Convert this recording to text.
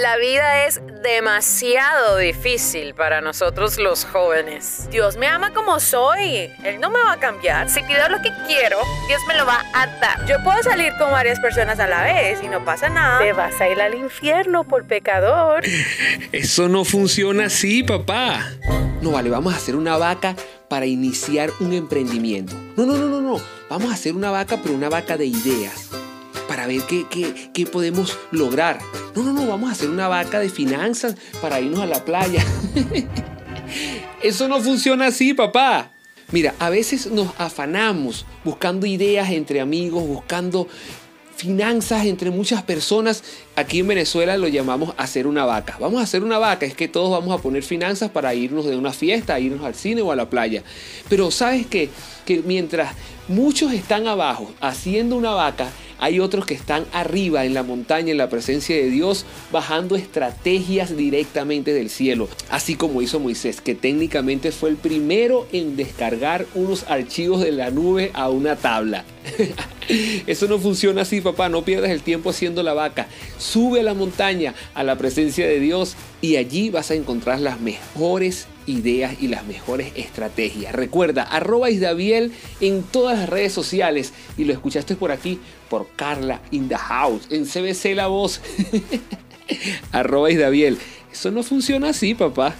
La vida es demasiado difícil para nosotros los jóvenes. Dios me ama como soy. Él no me va a cambiar. Si pido lo que quiero, Dios me lo va a dar. Yo puedo salir con varias personas a la vez y no pasa nada. Te vas a ir al infierno por pecador. Eso no funciona así, papá. No, vale, vamos a hacer una vaca para iniciar un emprendimiento. No, no, no, no, no. Vamos a hacer una vaca, pero una vaca de ideas. Para ver qué, qué, qué podemos lograr. No, no, no, vamos a hacer una vaca de finanzas para irnos a la playa. Eso no funciona así, papá. Mira, a veces nos afanamos buscando ideas entre amigos, buscando finanzas entre muchas personas. Aquí en Venezuela lo llamamos hacer una vaca. Vamos a hacer una vaca, es que todos vamos a poner finanzas para irnos de una fiesta, irnos al cine o a la playa. Pero sabes qué? que mientras muchos están abajo haciendo una vaca, hay otros que están arriba en la montaña, en la presencia de Dios, bajando estrategias directamente del cielo. Así como hizo Moisés, que técnicamente fue el primero en descargar unos archivos de la nube a una tabla. Eso no funciona así, papá. No pierdas el tiempo haciendo la vaca. Sube a la montaña, a la presencia de Dios, y allí vas a encontrar las mejores ideas y las mejores estrategias. Recuerda, arroba Isdaviel en todas las redes sociales y lo escuchaste por aquí por Carla in the house en CBC La Voz. arroba Isdaviel. Eso no funciona así, papá.